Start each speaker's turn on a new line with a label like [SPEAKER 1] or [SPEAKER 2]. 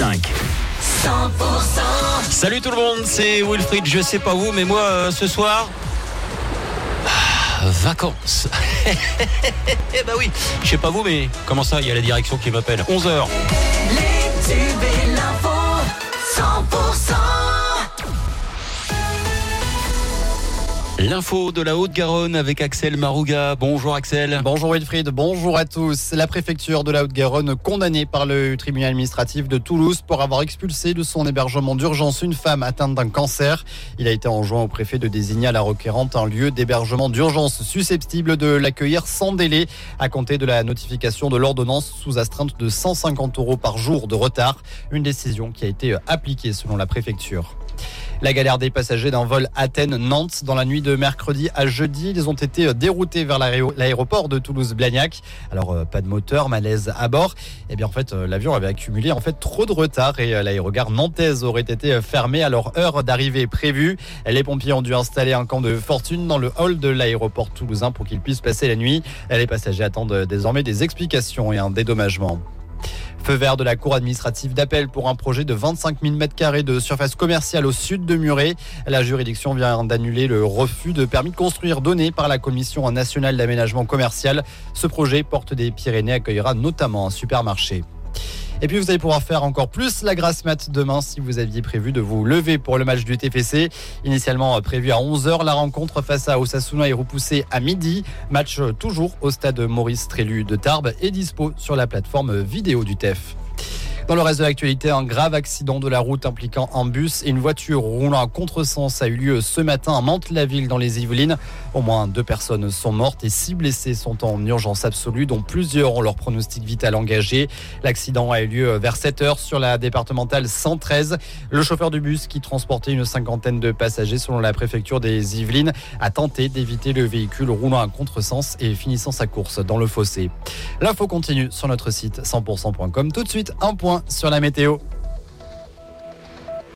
[SPEAKER 1] 105. 100%
[SPEAKER 2] Salut tout le monde, c'est Wilfried. Je sais pas vous, mais moi euh, ce soir. ah, Vacances. Eh bah oui, je sais pas vous, mais comment ça, il y a la direction qui m'appelle. 11h.
[SPEAKER 1] Les tubes et l'info 100%
[SPEAKER 2] L'info de la Haute-Garonne avec Axel Marouga. Bonjour Axel.
[SPEAKER 3] Bonjour Wilfried, bonjour à tous. La préfecture de la Haute-Garonne condamnée par le tribunal administratif de Toulouse pour avoir expulsé de son hébergement d'urgence une femme atteinte d'un cancer. Il a été enjoint au préfet de désigner à la requérante un lieu d'hébergement d'urgence susceptible de l'accueillir sans délai à compter de la notification de l'ordonnance sous astreinte de 150 euros par jour de retard. Une décision qui a été appliquée selon la préfecture. La galère des passagers d'un vol Athènes-Nantes dans la nuit de mercredi à jeudi. Ils ont été déroutés vers l'aéro- l'aéroport de Toulouse-Blagnac. Alors, euh, pas de moteur, malaise à bord. Eh bien, en fait, euh, l'avion avait accumulé en fait trop de retard et euh, l'aérogare nantaise aurait été euh, fermée à leur heure d'arrivée prévue. Les pompiers ont dû installer un camp de fortune dans le hall de l'aéroport toulousain pour qu'ils puissent passer la nuit. Les passagers attendent euh, désormais des explications et un dédommagement. Feu vert de la Cour administrative d'appel pour un projet de 25 000 m2 de surface commerciale au sud de Muret. La juridiction vient d'annuler le refus de permis de construire donné par la Commission nationale d'aménagement commercial. Ce projet, Porte des Pyrénées, accueillera notamment un supermarché. Et puis vous allez pouvoir faire encore plus la grasse mat demain si vous aviez prévu de vous lever pour le match du TFC. Initialement prévu à 11h, la rencontre face à Osasuna est repoussée à midi. Match toujours au stade Maurice Trélu de Tarbes et dispo sur la plateforme vidéo du TEF. Dans le reste de l'actualité, un grave accident de la route impliquant un bus et une voiture roulant à contresens a eu lieu ce matin à Mantes-la-Ville dans les Yvelines. Au moins deux personnes sont mortes et six blessés sont en urgence absolue, dont plusieurs ont leur pronostic vital engagé. L'accident a eu lieu vers 7 heures sur la départementale 113. Le chauffeur du bus qui transportait une cinquantaine de passagers selon la préfecture des Yvelines a tenté d'éviter le véhicule roulant à contresens et finissant sa course dans le fossé. L'info continue sur notre site 100%.com. Tout de suite, un point sur la météo.